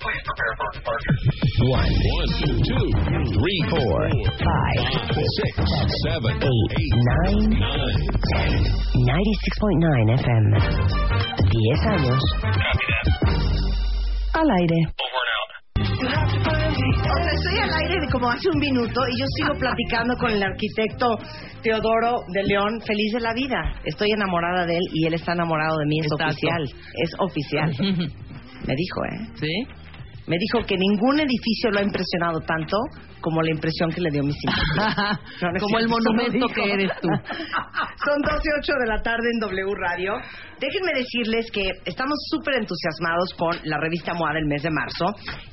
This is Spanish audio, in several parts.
please prepare for departure. One, two, three, four, five, six, seven, eight, Nine, nine, ten. 96.9 FM. 10 años. Al aire. Over and out. O sea, estoy al aire de como hace un minuto y yo sigo platicando con el arquitecto Teodoro de León, feliz de la vida. Estoy enamorada de él y él está enamorado de mí, es Exacto. oficial. Es oficial. Me dijo, ¿eh? ¿Sí? Me dijo que ningún edificio lo ha impresionado tanto como la impresión que le dio mi cinta. No, no es Como el monumento que eres tú. Son 12 y 8 de la tarde en W Radio. Déjenme decirles que estamos súper entusiasmados con la revista MOA del mes de marzo,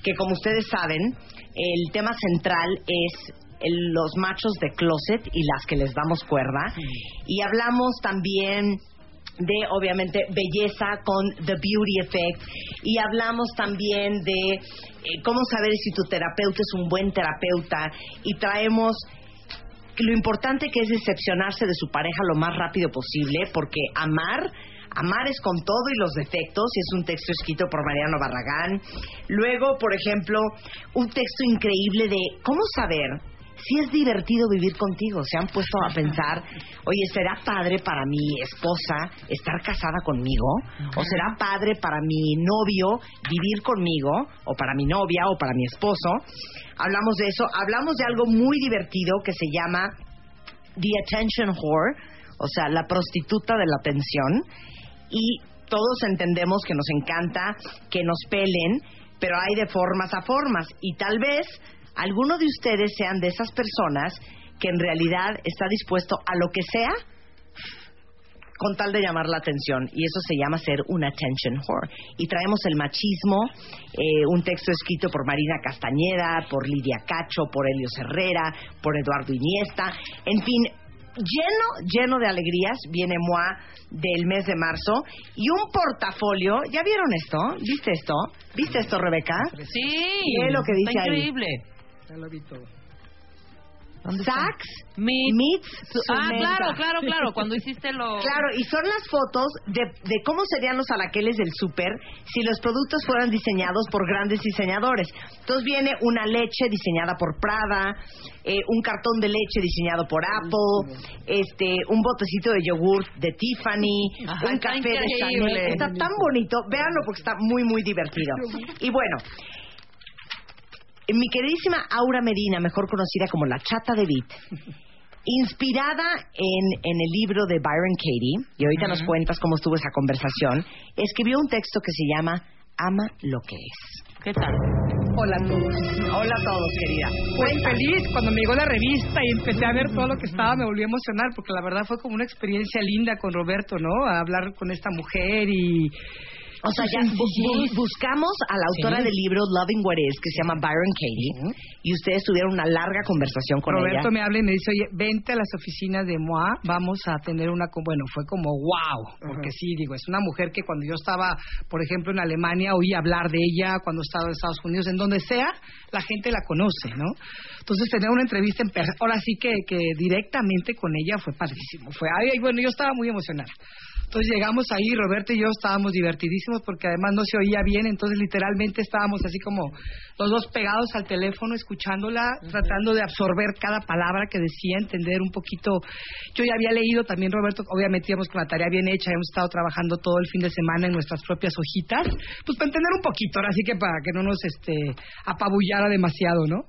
que como ustedes saben, el tema central es el- los machos de closet y las que les damos cuerda. Y hablamos también de obviamente belleza con The Beauty Effect y hablamos también de eh, cómo saber si tu terapeuta es un buen terapeuta y traemos lo importante que es decepcionarse de su pareja lo más rápido posible, porque amar, amar es con todo y los defectos, y es un texto escrito por Mariano Barragán. Luego, por ejemplo, un texto increíble de cómo saber si es divertido vivir contigo. Se han puesto a pensar, oye, ¿será padre para mi esposa estar casada conmigo? ¿O será padre para mi novio vivir conmigo? ¿O para mi novia? ¿O para mi esposo? Hablamos de eso. Hablamos de algo muy divertido que se llama The Attention Whore, o sea, la prostituta de la atención. Y todos entendemos que nos encanta que nos pelen, pero hay de formas a formas. Y tal vez alguno de ustedes sean de esas personas que en realidad está dispuesto a lo que sea con tal de llamar la atención y eso se llama ser un attention whore. Y traemos el machismo, eh, un texto escrito por Marina Castañeda, por Lidia Cacho, por Helios Herrera, por Eduardo Iniesta, en fin, lleno, lleno de alegrías, viene MOA del mes de marzo y un portafolio, ¿ya vieron esto? ¿Viste esto? ¿Viste esto, Rebeca? Sí. Lee lo que dice Está ahí. Ya lo vi todo. Saks Meets- meets Ah, claro, claro, claro. Cuando hiciste lo. Claro, y son las fotos de, de cómo serían los alaqueles del súper si los productos fueran diseñados por grandes diseñadores. Entonces viene una leche diseñada por Prada, eh, un cartón de leche diseñado por Apple, este, un botecito de yogur de Tiffany, Ajá, un café de. Chanel. Está tan bonito, véanlo porque está muy, muy divertido. Y bueno, mi queridísima Aura Medina, mejor conocida como la Chata de Beat, inspirada en, en el libro de Byron Katie, y ahorita nos cuentas cómo estuvo esa conversación, escribió un texto que se llama Ama lo que es. ¿Qué tal? Hola a todos. Hola a todos, querida. Pues feliz cuando me llegó la revista y empecé a ver todo lo que estaba, me volví a emocionar porque la verdad fue como una experiencia linda con Roberto, ¿no? A hablar con esta mujer y O sea, ya bu- bu- buscamos a la autora del libro Loving What Is, que se llama Byron Katie, y ustedes tuvieron una larga conversación con Roberto ella. me habla y me dice, oye, vente a las oficinas de MOA, vamos a tener una... co-". Bueno, fue como wow, porque sí, digo, es una mujer que cuando yo estaba, por ejemplo, en Alemania, oí hablar de ella, cuando estaba en Estados Unidos, en donde sea, la gente la conoce, ¿no? Entonces, tener una entrevista en persona, ahora sí que, que directamente con ella fue padrísimo. Fue, ay, bueno, yo estaba muy emocionada. Entonces llegamos ahí, Roberto y yo estábamos divertidísimos porque además no se oía bien, entonces literalmente estábamos así como los dos pegados al teléfono, escuchándola, tratando de absorber cada palabra que decía, entender un poquito. Yo ya había leído también, Roberto, obviamente íbamos con la tarea bien hecha, hemos estado trabajando todo el fin de semana en nuestras propias hojitas, pues para entender un poquito, ahora sí que para que no nos este, apabullara demasiado, ¿no?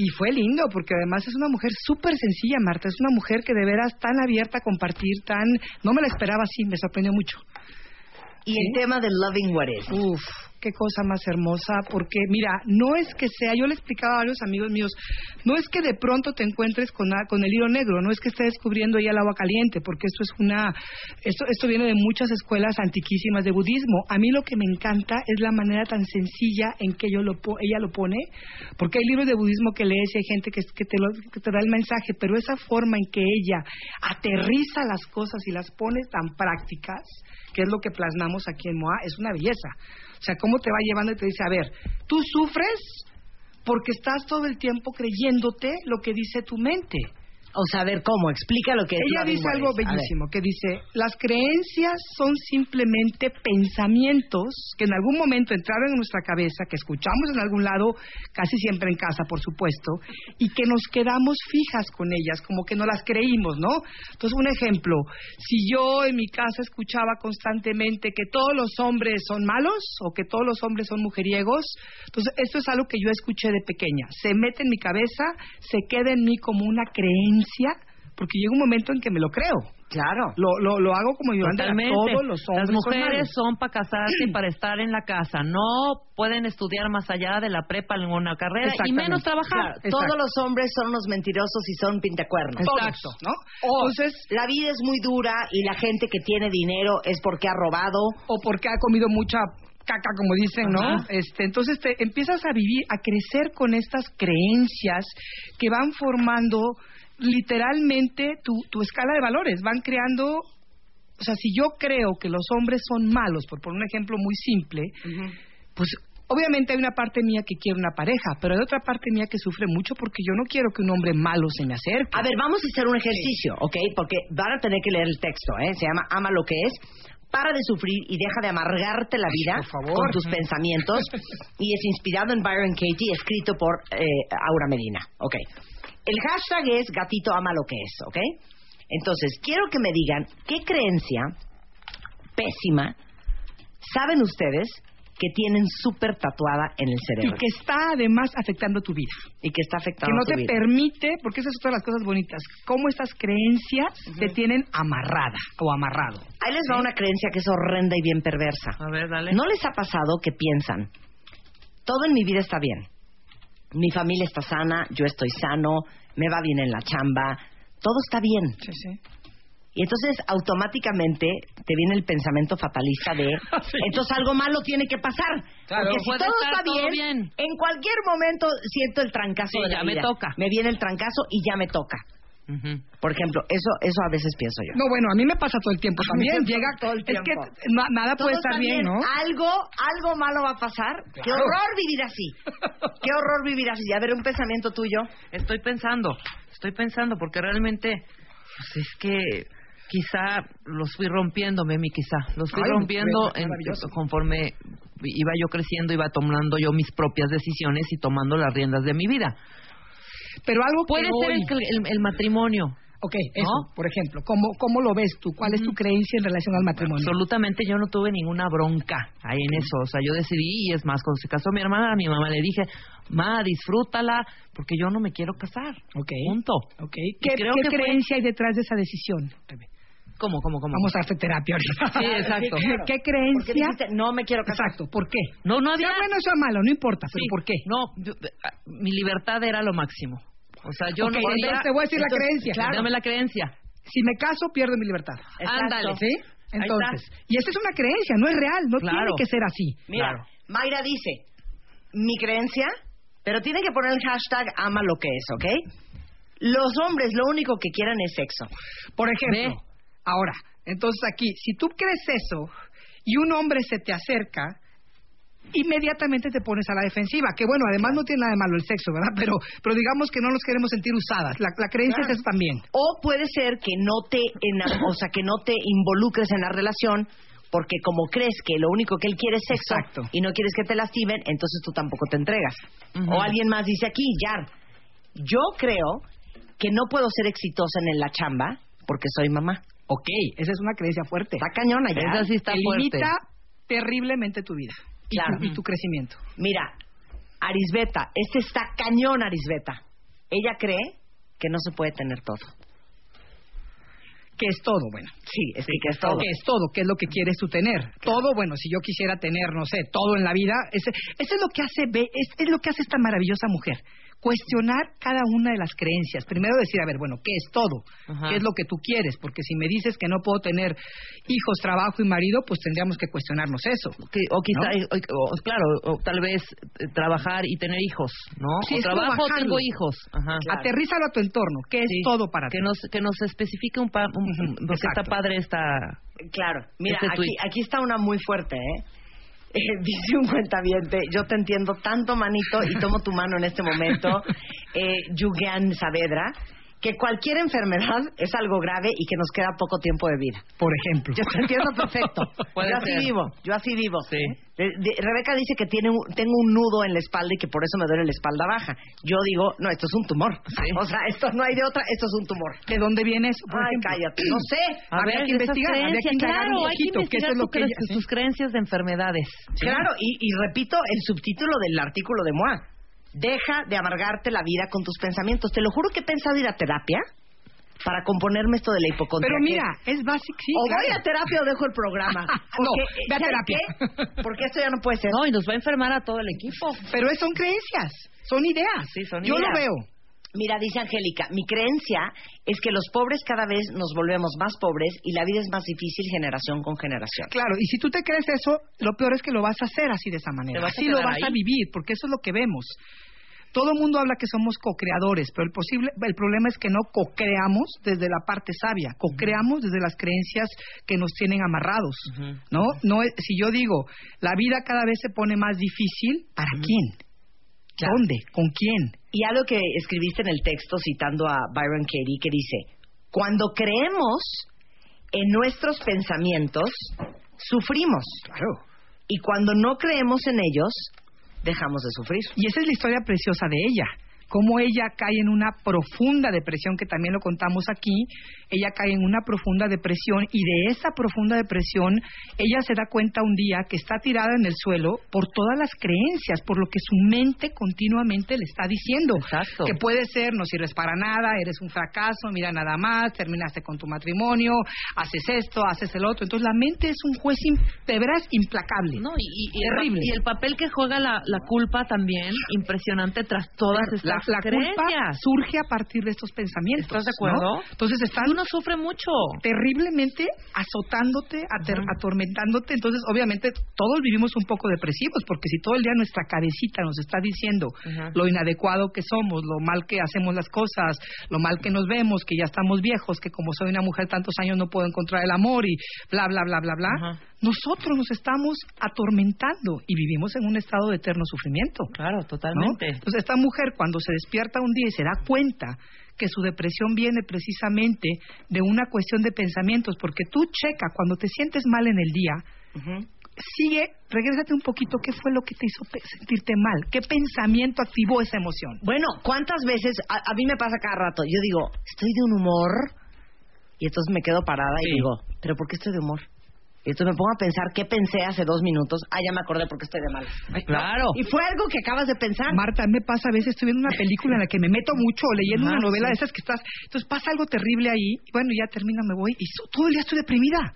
Y fue lindo, porque además es una mujer súper sencilla, Marta. Es una mujer que de veras tan abierta a compartir, tan... No me la esperaba así, me sorprendió mucho. Y el tema de Loving What Is. Uf, qué cosa más hermosa, porque mira, no es que sea, yo le explicaba a varios amigos míos, no es que de pronto te encuentres con, con el hilo negro, no es que estés descubriendo ya el agua caliente, porque esto es una, esto, esto viene de muchas escuelas antiquísimas de budismo. A mí lo que me encanta es la manera tan sencilla en que yo lo, ella lo pone, porque hay libros de budismo que lees y hay gente que, que te lo- que te da el mensaje, pero esa forma en que ella aterriza las cosas y las pone tan prácticas, que es lo que plasmamos aquí en MOA, es una belleza. O sea, cómo te va llevando y te dice, a ver, tú sufres porque estás todo el tiempo creyéndote lo que dice tu mente. O sea, a ver, ¿cómo? Explica lo que es Ella dice algo bellísimo, que dice, las creencias son simplemente pensamientos que en algún momento entraron en nuestra cabeza, que escuchamos en algún lado, casi siempre en casa, por supuesto, y que nos quedamos fijas con ellas, como que no las creímos, ¿no? Entonces, un ejemplo, si yo en mi casa escuchaba constantemente que todos los hombres son malos o que todos los hombres son mujeriegos, entonces esto es algo que yo escuché de pequeña, se mete en mi cabeza, se queda en mí como una creencia, porque llega un momento en que me lo creo. Claro. Lo, lo, lo hago como yo Totalmente. todos los hombres Las mujeres son para casarse y para estar en la casa. No pueden estudiar más allá de la prepa en una carrera y menos trabajar. Claro, todos los hombres son unos mentirosos y son pintacuernos. Todos, Exacto. ¿no? O Entonces, la vida es muy dura y la gente que tiene dinero es porque ha robado. o porque ha comido mucha caca, como dicen, ¿no? Ajá. Este, entonces te empiezas a vivir, a crecer con estas creencias que van formando literalmente tu, tu escala de valores, van creando, o sea, si yo creo que los hombres son malos, por poner un ejemplo muy simple, pues obviamente hay una parte mía que quiere una pareja, pero hay otra parte mía que sufre mucho porque yo no quiero que un hombre malo se me acerque. A ver, vamos a hacer un ejercicio, ¿ok? Porque van a tener que leer el texto, ¿eh? Se llama Ama lo que es. Para de sufrir y deja de amargarte la vida Por favor. con tus pensamientos. Y es inspirado en Byron Katie, escrito por eh, Aura Medina. Ok. El hashtag es gatito ama lo que es, ¿ok? Entonces, quiero que me digan qué creencia pésima saben ustedes que tienen súper tatuada en el y cerebro que está además afectando tu vida. y que está afectando que no tu te vida. permite, porque esas son todas las cosas bonitas, cómo estas creencias te tienen amarrada o amarrado. Ahí les va una creencia que es horrenda y bien perversa. A ver, dale. ¿No les ha pasado que piensan, todo en mi vida está bien? Mi familia está sana, yo estoy sano, me va bien en la chamba, todo está bien. Sí, sí. Y entonces automáticamente te viene el pensamiento fatalista de, entonces algo malo tiene que pasar. Claro. Porque si todo está todo bien, bien. en cualquier momento siento el trancazo Sí, de la ya me toca. Me viene el trancazo y ya me toca. Por ejemplo, eso eso a veces pienso yo. No, bueno, a mí me pasa todo el tiempo también. Llega todo el Es que tiempo. na- nada Todo puede estar bien, ¿no? Algo, algo malo va a pasar. Qué horror vivir así. Qué horror vivir así. A ver, un pensamiento tuyo. Estoy pensando, estoy pensando, porque realmente, pues es que quizá los fui rompiendo, Memi, quizá. Los fui Ay, rompiendo en- maravilloso. conforme iba yo creciendo, iba tomando yo mis propias decisiones y tomando las riendas de mi vida. Pero algo que Puede ser hoy- el, el- el matrimonio. Ok, eso, ¿no? por ejemplo, ¿cómo, ¿cómo lo ves tú? ¿Cuál es tu creencia en relación al matrimonio? Absolutamente yo no tuve ninguna bronca ahí en eso. O sea, yo decidí, y es más, cuando se casó mi hermana, a mi mamá le dije, ma, disfrútala, porque yo no me quiero casar. Ok. Punto. Ok, Y ¿Qué, creo qué que fue- creencia hay detrás de esa decisión? ¿Cómo, cómo, cómo? Vamos a hacer terapia ahorita. Sí, exacto. ¿Qué Porque creencia? dijiste, no me quiero casar. Exacto, ¿por qué? No, no había... Sea bueno o sea malo, no importa, pero Sí, ¿por qué? No, yo- ah, mi libertad era lo máximo. O sea, yo Ok, no podía... entonces te voy a decir la creencia. claro. Dame la creencia. Si me caso, pierdo mi libertad. Exacto. Ándale. ¿Sí? Entonces, y esa es una creencia, no es real, no Claro. tiene que ser así. Mira, Claro. Mayra dice, mi creencia, pero tiene que poner el hashtag ama lo que es, ¿ok? Los hombres lo único que quieren es sexo. Por ejemplo, Ve. ahora, entonces aquí, si tú crees eso y un hombre se te acerca, inmediatamente te pones a la defensiva, que bueno, además no tiene nada de malo el sexo, ¿verdad? Pero, pero digamos que no nos queremos sentir usadas. La, la creencia Claro. es eso también. O puede ser que no te o sea, que no te involucres en la relación porque como crees que lo único que él quiere es sexo Exacto. y no quieres que te lastimen, entonces tú tampoco te entregas. O alguien más dice aquí, Yar, yo creo que no puedo ser exitosa en la chamba porque soy mamá. Ok, esa es una creencia fuerte. Está cañona ya. Esa sí está fuerte. limita terriblemente tu vida y, Claro. tu, y tu crecimiento. Mira, Arisbeta, este está cañón, Arisbeta. Ella cree que no se puede tener todo. Que es todo, bueno. Sí, es que, que es todo. ¿Qué es todo? ¿Qué es lo que quieres tú tener? Todo, bueno, si yo quisiera tener, no sé, todo en la vida, ese, ese es lo que hace, ve- es, es lo que hace esta maravillosa mujer. Cuestionar cada una de las creencias. Primero decir, a ver, bueno, ¿qué es todo? Ajá. ¿Qué es lo que tú quieres? Porque si me dices que no puedo tener hijos, trabajo y marido, pues tendríamos que cuestionarnos eso. Que- o quizá, ¿No? o- o- claro, o tal vez eh, trabajar y tener hijos, ¿no? Sí, o trabajo, bajarlo. tengo hijos. Ajá. Claro. Aterrízalo a tu entorno. ¿Qué es Sí. todo para que ti? nos que nos especifique un, pa, un- Ujú, porque exacto. está padre esta Claro, mira, Este aquí, aquí está una muy fuerte, ¿eh? Eh, dice un cuentaviente, yo te entiendo tanto, manito, y tomo tu mano en este momento, eh, Yugan Saavedra, que cualquier enfermedad es algo grave y que nos queda poco tiempo de vida. Por ejemplo. Yo te entiendo perfecto. Yo así ser. vivo, yo así vivo. Sí. De- de- Rebeca dice que tiene un- tengo un nudo en la espalda y que por eso me duele la espalda baja. Yo digo, no, esto es un tumor. O sea, esto no hay de otra, esto es un tumor. ¿De dónde viene eso? Por Ay, ejemplo? cállate, no sé. A Habría ver, que investigar, habría que indagar claro, un hay que que eso es lo que ella- sus creencias de enfermedades. Claro, y, y repito el subtítulo del artículo de Moa. Deja de amargarte la vida con tus pensamientos. Te lo juro que he pensado ir a terapia para componerme esto de la hipocondria. Pero que- mira, es básico, sí. o claro. voy a terapia o dejo el programa. Porque, ve a ¿sabes terapia. qué? Porque esto ya no puede ser. No, y nos va a enfermar a todo el equipo. Pero son creencias, son ideas. Sí, son Yo ideas. lo veo. Mira, dice Angélica, mi creencia es que los pobres cada vez nos volvemos más pobres y la vida es más difícil generación con generación. Claro, y si tú te crees eso, lo peor es que lo vas a hacer así de esa manera. Así lo vas a vivir, porque eso es lo que vemos. Todo el mundo habla que somos co-creadores, pero el, posible, el problema es que no co-creamos desde la parte sabia, co-creamos desde las creencias que nos tienen amarrados. ¿no? no es- si yo digo, la vida cada vez se pone más difícil, ¿para quién? ¿Dónde? ¿Con quién? Y algo que escribiste en el texto citando a Byron Katie que dice, cuando creemos en nuestros pensamientos, sufrimos. Claro. Y cuando no creemos en ellos, dejamos de sufrir. Y esa es la historia preciosa de ella. Cómo ella cae en una profunda depresión, que también lo contamos aquí. Ella cae en una profunda depresión y de esa profunda depresión ella se da cuenta un día que está tirada en el suelo por todas las creencias, por lo que su mente continuamente le está diciendo. Exacto. Que puede ser, no sirves para nada, eres un fracaso, mira nada más, terminaste con tu matrimonio, haces esto, haces el otro. Entonces la mente es un juez, de veras, implacable. No, y, Terrible. y el papel que juega la, la culpa también, impresionante tras todas estas la, la culpa surge a partir de estos pensamientos. ¿Estás de acuerdo? ¿no? Entonces están Uno sufre mucho. terriblemente azotándote, ater- atormentándote. Entonces, obviamente, todos vivimos un poco depresivos, porque si todo el día nuestra cabecita nos está diciendo lo inadecuado que somos, lo mal que hacemos las cosas, lo mal que nos vemos, que ya estamos viejos, que como soy una mujer tantos años no puedo encontrar el amor y bla, bla, bla, bla, bla, Ajá. nosotros nos estamos atormentando y vivimos en un estado de eterno sufrimiento. Claro, ¿no? totalmente. Entonces, esta mujer cuando se despierta un día y se da cuenta que su depresión viene precisamente de una cuestión de pensamientos, porque tú checa cuando te sientes mal en el día, sigue, regrésate un poquito, ¿qué fue lo que te hizo sentirte mal? ¿Qué pensamiento activó esa emoción? Bueno, ¿cuántas veces, a, a mí me pasa cada rato, yo digo, estoy de un humor, y entonces me quedo parada y digo, ¿pero por qué estoy de humor? Y entonces me pongo a pensar qué pensé hace dos minutos, ah, ya me acordé porque estoy de mal. Ay, no. Claro. Y fue algo que acabas de pensar. Marta, me pasa a veces, estoy viendo una película en la que me meto mucho o leyendo una novela sí. de esas que estás, entonces pasa algo terrible ahí, y bueno, ya termina, me voy, y todo el día estoy deprimida.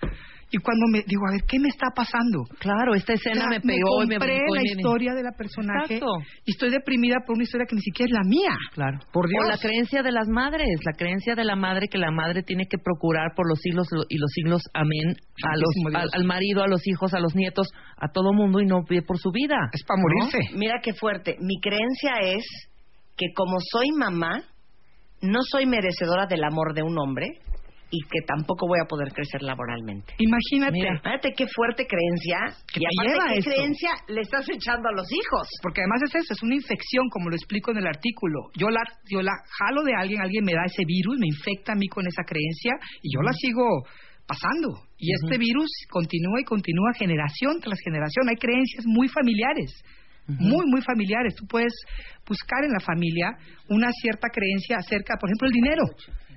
Y cuando me digo, a ver, ¿qué me está pasando? Claro, esta escena O sea, me pegó y me compré y la me- historia de la personaje Exacto. y estoy deprimida por una historia que ni siquiera es la mía. Claro. Por Dios. O la creencia de las madres, la creencia de la madre que la madre tiene que procurar por los siglos lo- y los siglos, amén, a los, al, al marido, a los hijos, a los nietos, a todo mundo y no pide por su vida. Es para morirse. Mira qué fuerte. Mi creencia es que como soy mamá, no soy merecedora del amor de un hombre y que tampoco voy a poder crecer laboralmente. Imagínate. Mira. Qué fuerte creencia. Que y te aparte, lleva ¿qué esto? creencia le estás echando a los hijos? Porque además es eso, es una infección, como lo explico en el artículo. Yo la, yo la jalo de alguien, alguien me da ese virus, me infecta a mí con esa creencia y yo la sigo pasando. Y este virus continúa y continúa generación tras generación. Hay creencias muy familiares, muy, muy familiares. Tú puedes buscar en la familia una cierta creencia acerca, por ejemplo, el dinero.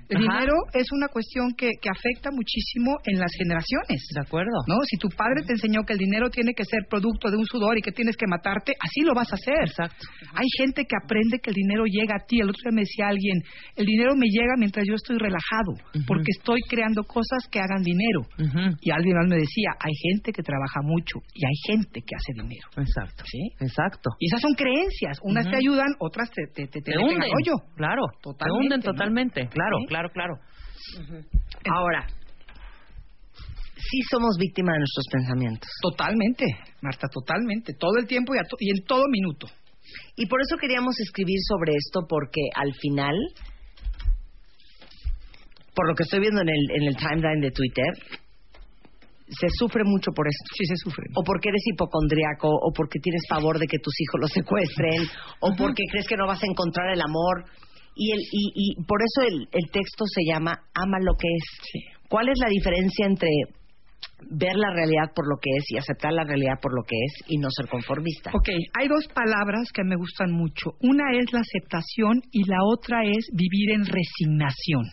El Ajá. dinero es una cuestión que, que afecta muchísimo en las generaciones. ¿De acuerdo? ¿No? Si tu padre te enseñó que el dinero tiene que ser producto de un sudor y que tienes que matarte, así lo vas a hacer. Exacto. Hay gente que aprende que el dinero llega a ti. El otro día me decía alguien, el dinero me llega mientras yo estoy relajado, porque estoy creando cosas que hagan dinero. Y alguien más me decía, hay gente que trabaja mucho y hay gente que hace dinero. Exacto. ¿Sí? Exacto. Y esas son creencias. Unas te ayudan, otras te, te, te, te Te hunden. Claro. Totalmente, Te hunden ¿no? totalmente. Claro, Sí. claro, claro. Ahora, sí somos víctimas de nuestros pensamientos. Totalmente, Marta, totalmente. Todo el tiempo y, a to- y en todo minuto. Y por eso queríamos escribir sobre esto, porque al final, por lo que estoy viendo en el, en el timeline de Twitter, se sufre mucho por esto. Sí se sufre. O porque eres hipocondriaco, o porque tienes favor de que tus hijos los secuestren, o porque crees que no vas a encontrar el amor. Y, el, y, y por eso el, el texto se llama Ama lo que es. ¿Cuál es la diferencia entre ver la realidad por lo que es y aceptar la realidad por lo que es y no ser conformista? Ok, hay dos palabras que me gustan mucho. Una es la aceptación y la otra es vivir en resignación.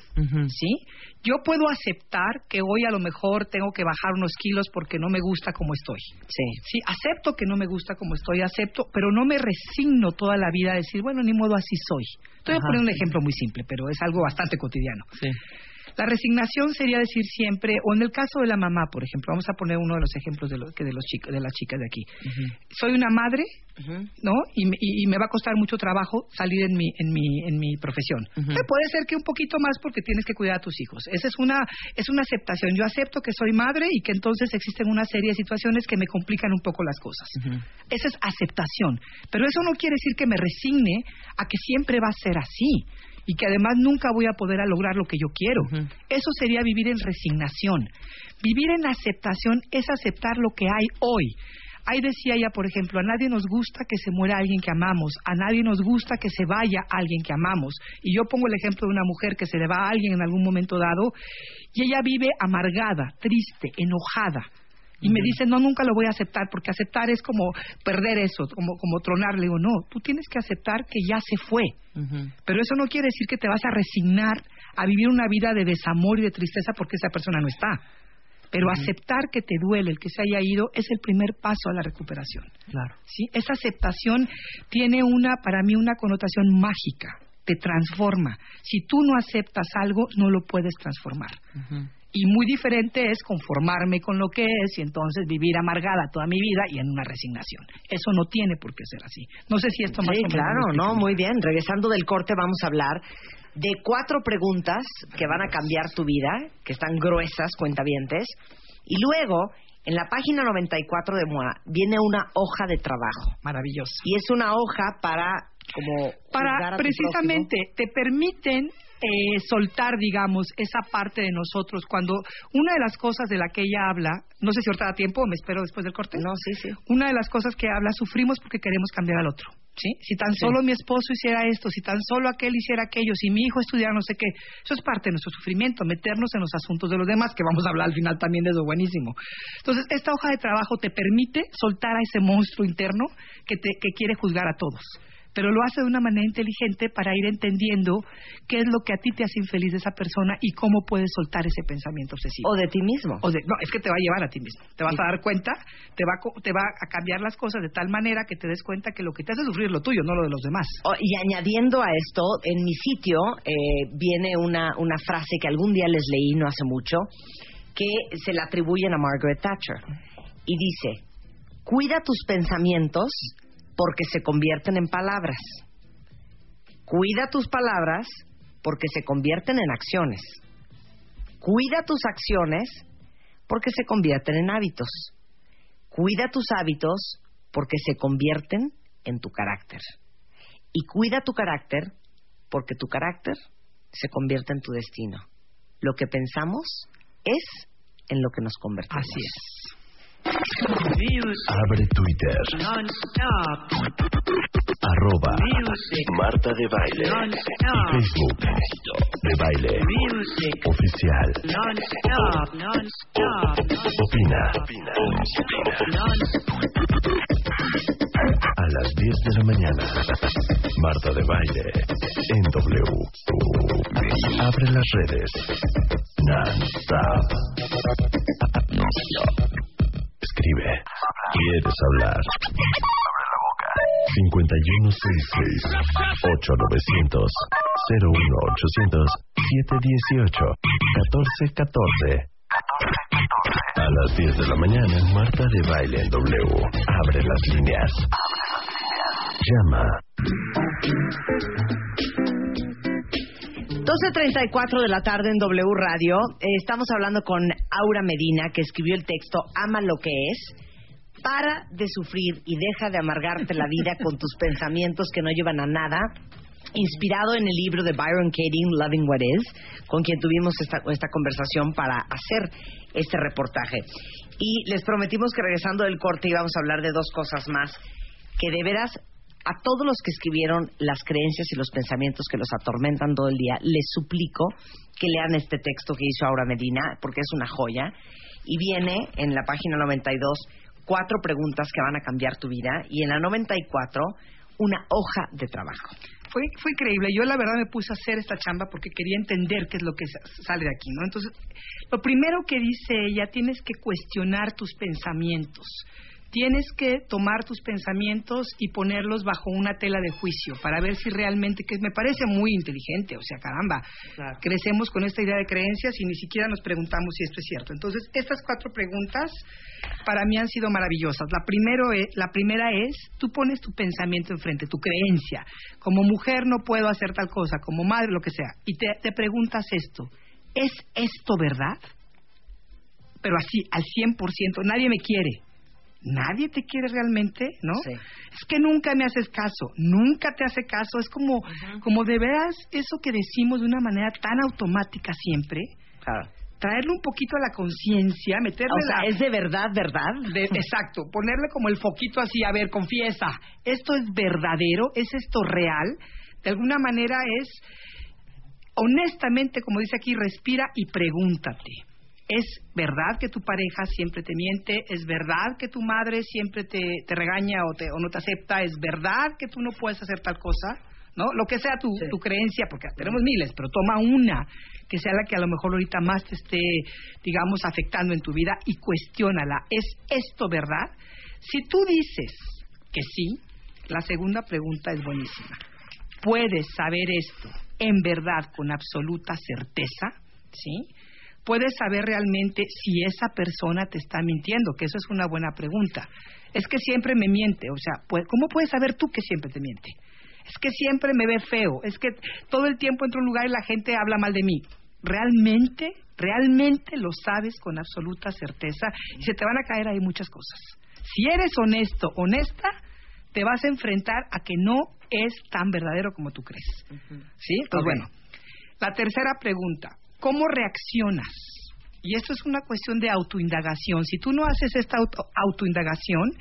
¿Sí? Yo puedo aceptar que hoy a lo mejor tengo que bajar unos kilos porque no me gusta como estoy. Sí. Sí, acepto que no me gusta como estoy, acepto, pero no me resigno toda la vida a decir, bueno, ni modo así soy. Estoy Ajá. poniendo un ejemplo muy simple, pero es algo bastante cotidiano. Sí. La resignación sería decir siempre, o en el caso de la mamá, por ejemplo, vamos a poner uno de los ejemplos de, los que de, los chicos, de las chicas de aquí. Soy una madre. ¿no? Y, me- y- y me va a costar mucho trabajo salir en mi, en mi, en mi profesión. Puede ser que un poquito más porque tienes que cuidar a tus hijos. Esa es una, es una aceptación. Yo acepto que soy madre y que entonces existen una serie de situaciones que me complican un poco las cosas. Esa es aceptación. Pero eso no quiere decir que me resigne a que siempre va a ser así y que además nunca voy a poder a lograr lo que yo quiero. Eso sería vivir en resignación. Vivir en aceptación es aceptar lo que hay hoy. Ahí decía ella, por ejemplo, a nadie nos gusta que se muera alguien que amamos, a nadie nos gusta que se vaya alguien que amamos. Y yo pongo el ejemplo de una mujer que se le va a alguien en algún momento dado y ella vive amargada, triste, enojada. Y me dice, no, nunca lo voy a aceptar, porque aceptar es como perder eso, como, como tronar. Le digo, no, tú tienes que aceptar que ya se fue. Pero eso no quiere decir que te vas a resignar a vivir una vida de desamor y de tristeza porque esa persona no está. Pero aceptar que te duele el que se haya ido es el primer paso a la recuperación. Claro. ¿sí? Esa aceptación tiene una, para mí, una connotación mágica. Te transforma. Si tú no aceptas algo, no lo puedes transformar. Ujú. Y muy diferente es conformarme con lo que es y entonces vivir amargada toda mi vida y en una resignación. Eso no tiene por qué ser así. No sé si esto más Sí, o menos claro, no, muy bien. Regresando del corte vamos a hablar de cuatro preguntas que van a cambiar tu vida, que están gruesas, cuentavientes. Y luego, en la página 94 de MOA, viene una hoja de trabajo. Maravilloso. Y es una hoja para, como... para precisamente te permiten eh, soltar, digamos, esa parte de nosotros. Cuando una de las cosas de la que ella habla, no sé si ahorita da tiempo me espero después del corte. No, sí, sí. Una de las cosas que habla, sufrimos porque queremos cambiar al otro. ¿sí? Si tan solo mi esposo hiciera esto, si tan solo aquel hiciera aquello, si mi hijo estudiara no sé qué, eso es parte de nuestro sufrimiento, meternos en los asuntos de los demás, que vamos a hablar al final también de eso buenísimo. Entonces, esta hoja de trabajo te permite soltar a ese monstruo interno que, te, que quiere juzgar a todos. Pero lo hace de una manera inteligente para ir entendiendo qué es lo que a ti te hace infeliz de esa persona y cómo puedes soltar ese pensamiento obsesivo. O de ti mismo. O de- no, es que te va a llevar a ti mismo. Te vas a dar cuenta, te va, a te va a cambiar las cosas de tal manera que te des cuenta que lo que te hace sufrir es lo tuyo, no lo de los demás. Oh, y añadiendo a esto, en mi sitio eh, viene una, una frase que algún día les leí no hace mucho, que se la atribuyen a Margaret Thatcher. Y dice, cuida tus pensamientos porque se convierten en palabras. Cuida tus palabras porque se convierten en acciones. Cuida tus acciones porque se convierten en hábitos. Cuida tus hábitos porque se convierten en tu carácter. Y cuida tu carácter porque tu carácter se convierte en tu destino. Lo que pensamos es en lo que nos convertimos. Así es. Abre Twitter. Arroba Marta de Baile. Y Facebook. De Baile. Oficial. Opina. A las 10 de la mañana. Marta de Baile. En W. Abre las redes. Non-stop. Escribe. ¿Quieres hablar? 5166-8900 01800 718 1414 A las 10 de la mañana, Marta de Baile en W. Abre las líneas. Llama 12.34 de la tarde en W Radio. Eh, estamos hablando con Aura Medina, que escribió el texto Ama lo que es. Para de sufrir y deja de amargarte la vida con tus pensamientos que no llevan a nada. Inspirado en el libro de Byron Katie, Loving What Is, con quien tuvimos esta, esta conversación para hacer este reportaje. Y les prometimos que regresando del corte íbamos a hablar de dos cosas más que de veras a todos los que escribieron las creencias y los pensamientos que los atormentan todo el día, les suplico que lean este texto que hizo Aura Medina, porque es una joya, y viene en la página 92 cuatro preguntas que van a cambiar tu vida, y en la 94 una hoja de trabajo. Fue, fue increíble. Yo la verdad me puse a hacer esta chamba porque quería entender qué es lo que sa- sale de aquí, ¿no? Entonces, lo primero que dice ella, tienes que cuestionar tus pensamientos. Tienes que tomar tus pensamientos y ponerlos bajo una tela de juicio para ver si realmente, que me parece muy inteligente, o sea, caramba, Claro. crecemos con esta idea de creencias y ni siquiera nos preguntamos si esto es cierto. Entonces, estas cuatro preguntas para mí han sido maravillosas. La, primero es, la primera es, tú pones tu pensamiento enfrente, tu creencia. Como mujer no puedo hacer tal cosa, como madre, lo que sea. Y te, te preguntas esto, ¿es esto verdad? Pero así, al 100%, nadie me quiere. Nadie te quiere realmente, ¿no? Sí. Es que nunca me haces caso, nunca te hace caso. Es como, como de veras eso que decimos de una manera tan automática siempre, Claro. traerle un poquito a la conciencia, meterle O sea, la... es de verdad, ¿verdad? de- exacto, ponerle como el foquito así, a ver, confiesa, esto es verdadero, es esto real, de alguna manera es, honestamente, como dice aquí, respira y pregúntate. ¿Es verdad que tu pareja siempre te miente? ¿Es verdad que tu madre siempre te, te regaña o, te, o no te acepta? ¿Es verdad que tú no puedes hacer tal cosa? ¿No? Lo que sea tu, Sí. tu creencia, porque tenemos miles, pero toma una que sea la que a lo mejor ahorita más te esté, digamos, afectando en tu vida y cuestiónala. ¿Es esto verdad? Si tú dices que sí, la segunda pregunta es buenísima. ¿Puedes saber esto en verdad con absoluta certeza? ¿Sí? ¿Puedes saber realmente si esa persona te está mintiendo? Que eso es una buena pregunta. Es que siempre me miente, o sea, ¿cómo puedes saber tú que siempre te miente? Es que siempre me ve feo, es que todo el tiempo entro a un lugar y la gente habla mal de mí. ¿Realmente, realmente lo sabes con absoluta certeza? Y se te van a caer ahí muchas cosas. Si eres honesto, honesta, te vas a enfrentar a que no es tan verdadero como tú crees. ¿Sí? Entonces, Ok. bueno, la tercera pregunta, ¿cómo reaccionas? Y esto es una cuestión de autoindagación. Si tú no haces esta auto- autoindagación,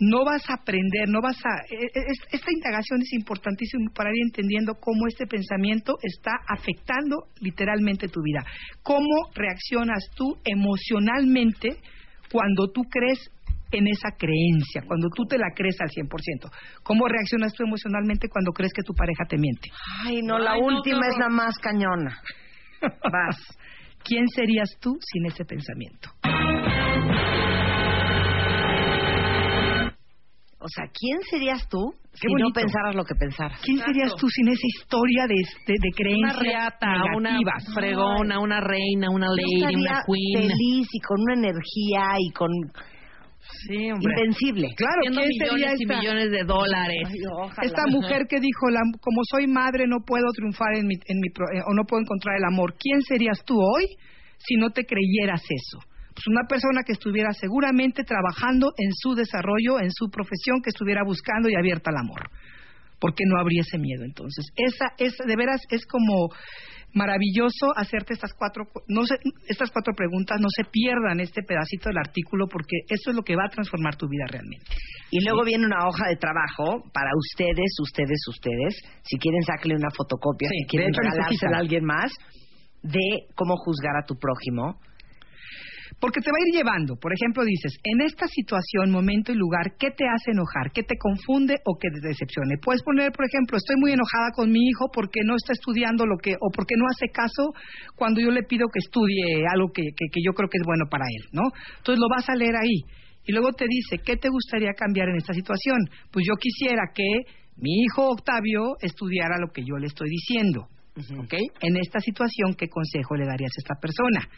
no vas a aprender, no vas a... e- e- es- Esta indagación es importantísima para ir entendiendo cómo este pensamiento está afectando literalmente tu vida. ¿Cómo reaccionas tú emocionalmente cuando tú crees en esa creencia, cuando tú te la crees al 100%? ¿Cómo reaccionas tú emocionalmente cuando crees que tu pareja te miente? Ay, no, la Ay, no, última es la más cañona. Vas. ¿Quién serías tú sin ese pensamiento? O sea, ¿quién serías tú si no pensaras lo que pensaras? ¿Quién Exacto. serías tú sin esa historia de, de, de Una creencias reata, una fregona, una reina, una Yo lady, estaría una queen. feliz y con una energía y con Sí, hombre. invencible. Claro, ¿quién millones sería y esta, millones de dólares. Ay, ojalá. esta mujer que dijo, la, como soy madre no puedo triunfar en mi, en mi pro- eh, o no puedo encontrar el amor? ¿Quién serías tú hoy si no te creyeras eso? Pues una persona que estuviera seguramente trabajando en su desarrollo, en su profesión, que estuviera buscando y abierta al amor. Porque no habría ese miedo. Entonces, esa, es de veras es como maravilloso hacerte estas cuatro cu- no se- estas cuatro preguntas no se pierdan este pedacito del artículo porque eso es lo que va a transformar tu vida realmente Y luego viene una hoja de trabajo para ustedes, ustedes, ustedes. Si quieren, sáquenle una fotocopia. Sí, si quieren regalársela a alguien más de cómo juzgar a tu prójimo. Porque te va a ir llevando. Por ejemplo, dices, en esta situación, momento y lugar, ¿qué te hace enojar? ¿Qué te confunde o qué te decepcione? Puedes poner, por ejemplo, estoy muy enojada con mi hijo porque no está estudiando lo que, o porque no hace caso cuando yo le pido que estudie algo que, que, que yo creo que es bueno para él, ¿no? Entonces lo vas a leer ahí. Y luego te dice, ¿qué te gustaría cambiar en esta situación? Pues yo quisiera que mi hijo Octavio estudiara lo que yo le estoy diciendo. ¿Ok? En esta situación, ¿qué consejo le darías a esta persona?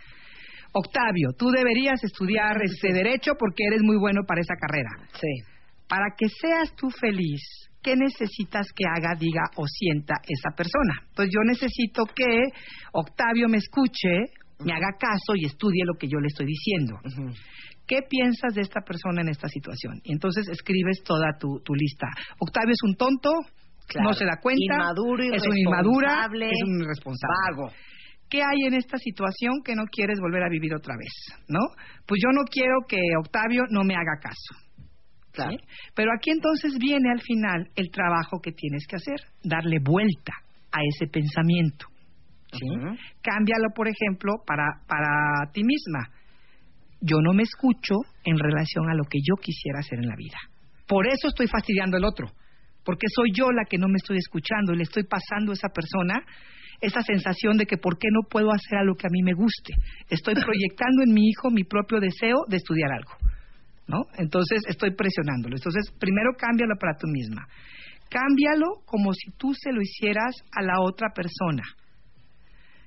Octavio, tú deberías estudiar ese derecho porque eres muy bueno para esa carrera. Sí. Para que seas tú feliz, ¿qué necesitas que haga, diga o sienta esa persona? Pues yo necesito que Octavio me escuche, me haga caso y estudie lo que yo le estoy diciendo. ¿Qué piensas de esta persona en esta situación? Y entonces escribes toda tu, tu lista. Octavio es un tonto, Claro. no se da cuenta, Inmaduro, es un inmadura, es un irresponsable. Vago. ¿Qué hay en esta situación que no quieres volver a vivir otra vez? ¿No? Pues yo no quiero que Octavio no me haga caso. ¿sí? Pero aquí entonces viene al final el trabajo que tienes que hacer, darle vuelta a ese pensamiento. ¿sí? Cámbialo, por ejemplo, para, para ti misma. Yo no me escucho en relación a lo que yo quisiera hacer en la vida. Por eso estoy fastidiando al otro, porque soy yo la que no me estoy escuchando y le estoy pasando a esa persona esa sensación de que por qué no puedo hacer a lo que a mí me guste. Estoy proyectando en mi hijo mi propio deseo de estudiar algo. ¿No? Entonces estoy presionándolo. Entonces, primero cámbialo para tú misma. Cámbialo como si tú se lo hicieras a la otra persona.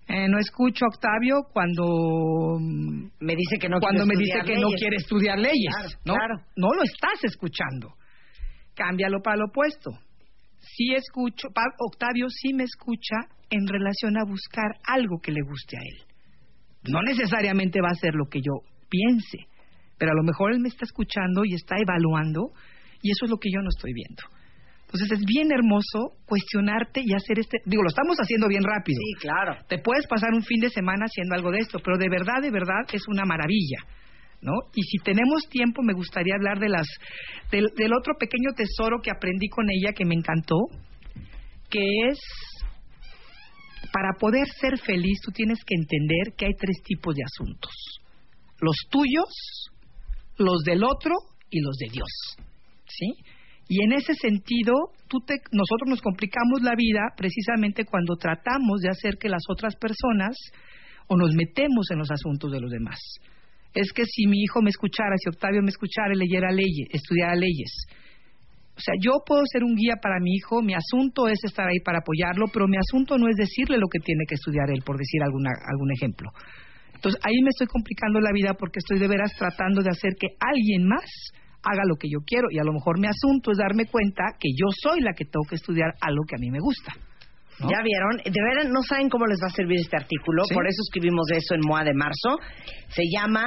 Eh, no escucho a Octavio cuando mm, me dice que no cuando me dice que no quiere estudiar leyes, Claro, ¿no? claro. No lo estás escuchando. Cámbialo para lo opuesto. Sí escucho, Octavio sí me escucha en relación a buscar algo que le guste a él. No necesariamente va a ser lo que yo piense, pero a lo mejor él me está escuchando y está evaluando y eso es lo que yo no estoy viendo. Entonces es bien hermoso cuestionarte y hacer este, digo, lo estamos haciendo bien rápido. Sí, claro. Te puedes pasar un fin de semana haciendo algo de esto, pero de verdad, de verdad es una maravilla, ¿no? Y si tenemos tiempo, me gustaría hablar de las del, del otro pequeño tesoro que aprendí con ella que me encantó, que es para poder ser feliz tú tienes que entender que hay tres tipos de asuntos: los tuyos, los del otro y los de Dios, ¿sí? Y en ese sentido, tú te- nosotros nos complicamos la vida precisamente cuando tratamos de hacer que las otras personas o nos metemos en los asuntos de los demás. Es que si mi hijo me escuchara, si Octavio me escuchara y leyera leyes, estudiara leyes. O sea, yo puedo ser un guía para mi hijo, mi asunto es estar ahí para apoyarlo, pero mi asunto no es decirle lo que tiene que estudiar él, por decir alguna, algún ejemplo. Entonces, ahí me estoy complicando la vida porque estoy de veras tratando de hacer que alguien más haga lo que yo quiero y a lo mejor mi asunto es darme cuenta que yo soy la que tengo que estudiar algo que a mí me gusta. ¿No? Ya vieron, de veras no saben cómo les va a servir este artículo, Sí. por eso escribimos eso en MOA de marzo. Se llama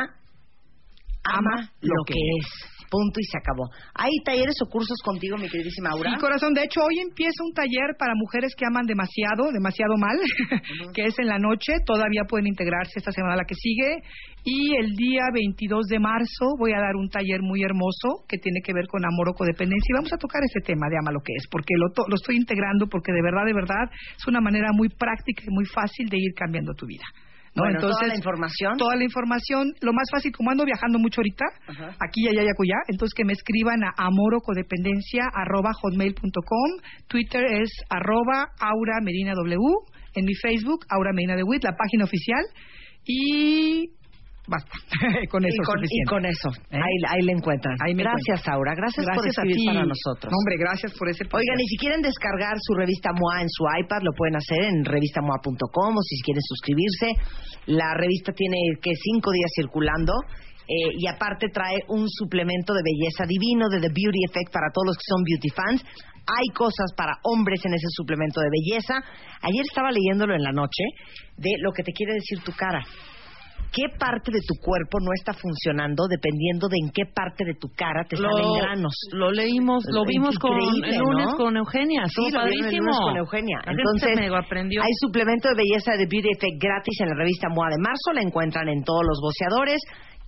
Ama lo que es. Punto y se acabó. ¿Hay talleres o cursos contigo, mi queridísima Aura? Sí, corazón. De hecho, hoy empieza un taller para mujeres que aman demasiado, demasiado mal, que es en la noche. Todavía pueden integrarse esta semana la que sigue. Y el día 22 de marzo voy a dar un taller muy hermoso que tiene que ver con amor o codependencia. Y vamos a tocar ese tema de ama lo que es, porque lo, to- lo estoy integrando, porque de verdad, de verdad, es una manera muy práctica y muy fácil de ir cambiando tu vida. ¿No? Bueno, toda la información. Toda la información. Lo más fácil, como ando viajando mucho ahorita, Ajá. aquí, allá y acullá, entonces que me escriban a amorocodependencia arroba hotmail.com. Twitter es arroba Aura W. En mi Facebook, Aura Medina de Witt, la página oficial. Y basta. con eso y, con, y eso, ¿Eh? ahí, ahí le encuentran. Ahí gracias, Aura. Gracias, por Gracias a escribir para nosotros. No, hombre, gracias por ese Oigan, y si quieren descargar su revista MOA en su iPad, lo pueden hacer en revistamoa.com o si quieren suscribirse. La revista tiene que cinco días circulando. eh, y aparte trae un suplemento de belleza divino de The Beauty Effect para todos los que son beauty fans. Hay cosas para hombres en ese suplemento de belleza. Ayer estaba leyéndolo en la noche de lo que te quiere decir tu cara. ¿Qué parte de tu cuerpo no está funcionando dependiendo de en qué parte de tu cara te salen Lo, granos? lo leímos, lo vimos con el lunes ¿no? con Eugenia. Sí, lo vieron el lunes con Eugenia. Entonces, se me aprendió. hay suplemento de belleza de Beauty Effect gratis en la revista MOA de marzo. La encuentran en todos los boceadores,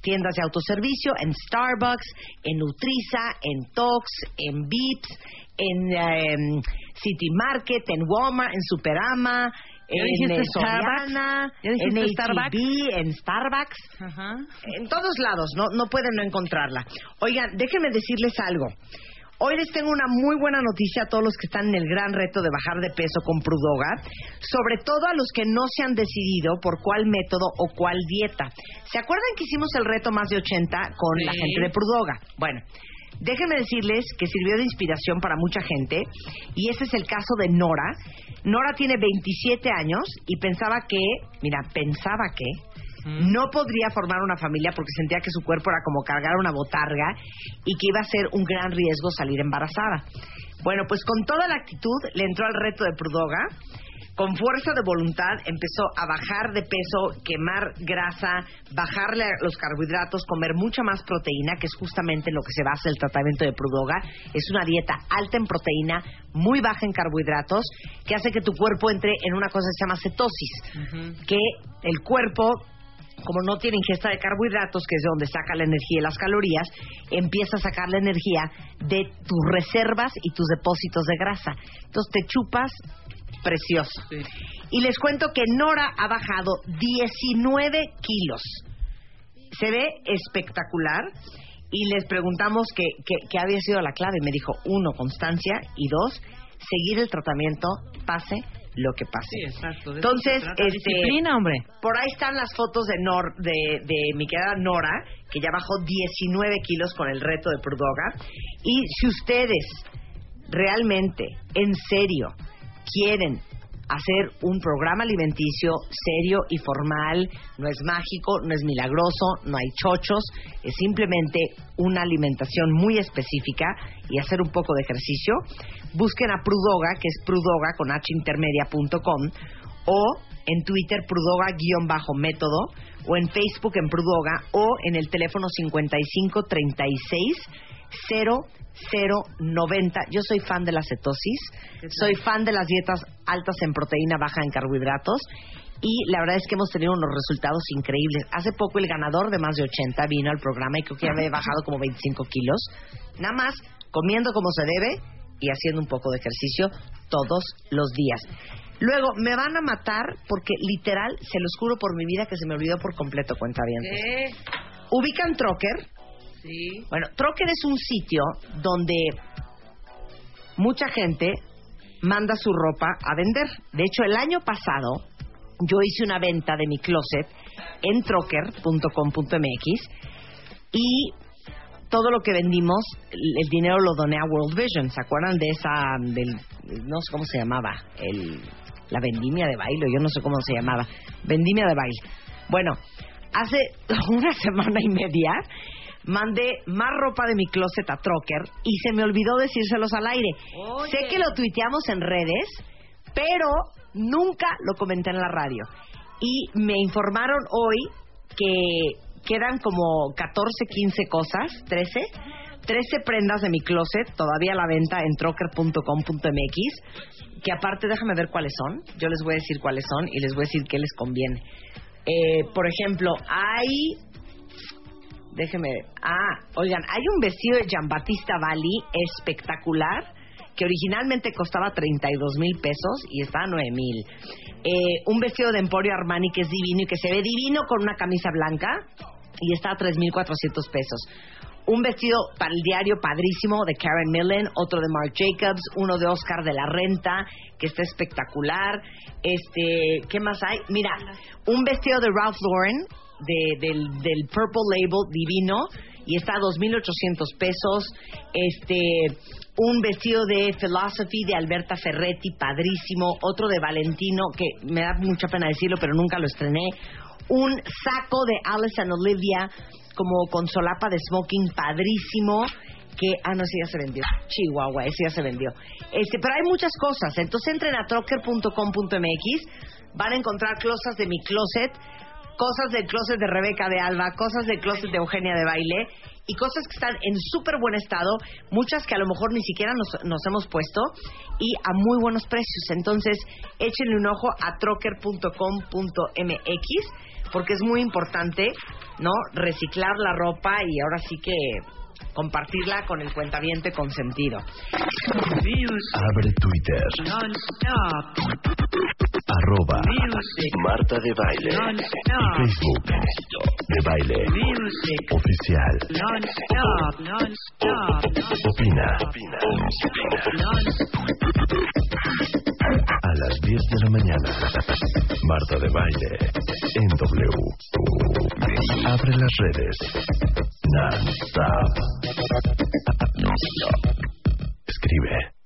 tiendas de autoservicio, en Starbucks, en Nutriza, en Tox, en Vips, en em, City Market, en Walmart, en Superama, ¿Ya en dijiste Starbucks? Soriana, ¿Ya dijiste en Starbucks? H-E-B, en Starbucks. Ajá. En todos lados, no, no pueden no encontrarla. Oigan, déjenme decirles algo. Hoy les tengo una muy buena noticia a todos los que están en el gran reto de bajar de peso con Prudoga, sobre todo a los que no se han decidido por cuál método o cuál dieta. ¿Se acuerdan que hicimos el reto más de 80 con la gente de Prudoga? Bueno, déjenme decirles que sirvió de inspiración para mucha gente y ese es el caso de Nora. Nora tiene 27 años y pensaba que, mira, pensaba que no podría formar una familia porque sentía que su cuerpo era como cargar una botarga y que iba a ser un gran riesgo salir embarazada. Bueno, pues con toda la actitud le entró al reto de Prudoga. Con fuerza de voluntad empezó a bajar de peso, quemar grasa, bajarle los carbohidratos, comer mucha más proteína, que es justamente en lo que se basa el tratamiento de Prudoga. Es una dieta alta en proteína, muy baja en carbohidratos, que hace que tu cuerpo entre en una cosa que se llama cetosis, que el cuerpo como no tiene ingesta de carbohidratos, que es de donde saca la energía y las calorías, empieza a sacar la energía de tus reservas y tus depósitos de grasa. Entonces te chupas precioso. Y les cuento que Nora ha bajado 19 kilos. Se ve espectacular. Y les preguntamos qué que, había sido la clave. Me dijo, uno, constancia. Y dos, seguir el tratamiento, pase lo que pase. Sí, exacto. Entonces, este, disciplina, hombre. Por ahí están las fotos de Nor, de, de mi querida Nora, que ya bajó 19 kilos con el reto de Prudoga. Y si ustedes realmente, en serio, quieren hacer un programa alimenticio serio y formal, no es mágico, no es milagroso, no hay chochos, es simplemente una alimentación muy específica y hacer un poco de ejercicio. Busquen a Prudoga, que es prudoga con hintermedia.com o en Twitter prudoga-método o en Facebook en Prudoga o en el teléfono 5536 0090. Yo soy fan de la cetosis, soy fan de las dietas altas en proteína, baja en carbohidratos y la verdad es que hemos tenido unos resultados increíbles. Hace poco el ganador de más de 80 vino al programa y creo que ya había bajado como 25 kilos, nada más comiendo como se debe y haciendo un poco de ejercicio todos los días. Luego, me van a matar porque literal, se los juro por mi vida que se me olvidó por completo, cuenta bien. Ubican Trocker, bueno, Trocker es un sitio donde mucha gente manda su ropa a vender. De hecho, el año pasado yo hice una venta de mi closet en trocker.com.mx y todo lo que vendimos, el dinero lo doné a World Vision. ¿Se acuerdan de esa, del, no sé cómo se llamaba, el, la vendimia de baile, yo no sé cómo se llamaba, vendimia de baile. Bueno, hace una semana y media mandé más ropa de mi closet a Trocker y se me olvidó decírselos al aire. Sé que lo tuiteamos en redes, pero nunca lo comenté en la radio. Y me informaron hoy que quedan como 14, 15 cosas, 13, 13 prendas de mi closet todavía a la venta en trocker.com.mx, que aparte déjame ver cuáles son, yo les voy a decir cuáles son y les voy a decir qué les conviene. Eh, por ejemplo, hay déjeme. Ah, oigan, hay un vestido de Giambattista Bali espectacular que originalmente costaba 32 mil pesos y está a 9 mil. Eh, un vestido de Emporio Armani que es divino y que se ve divino con una camisa blanca y está a 3.400 pesos. Un vestido para el diario padrísimo de Karen Millen, otro de Marc Jacobs, uno de Oscar de la Renta, que está espectacular. Este, ¿qué más hay? Mira, un vestido de Ralph Lauren, del, del Purple Label divino y está a 2.800 pesos. Este, un vestido de Philosophy de Alberta Ferretti, padrísimo. Otro de Valentino, que me da mucha pena decirlo, pero nunca lo estrené. Un saco de Alice and Olivia, como con solapa de smoking, padrísimo. Que, ah, no, ese ya se vendió. Chihuahua, ese ya se vendió. Este, pero hay muchas cosas. Entonces entren a trocker.com.mx, van a encontrar closas de mi closet cosas del closet de Rebeca de Alba, cosas del closet de Eugenia de Baile y cosas que están en súper buen estado, muchas que a lo mejor ni siquiera nos, nos, hemos puesto y a muy buenos precios. Entonces, échenle un ojo a trocker.com.mx porque es muy importante, ¿no? Reciclar la ropa y ahora sí que compartirla con el cuentaviente consentido. Abre Twitter. Arroba Marta de Baile. Facebook de Baile. Oficial. Opina. Opina. A las 10 de la mañana. Marta de Baile. En W. Abre las redes. Non-stop. Non-stop. Escribe.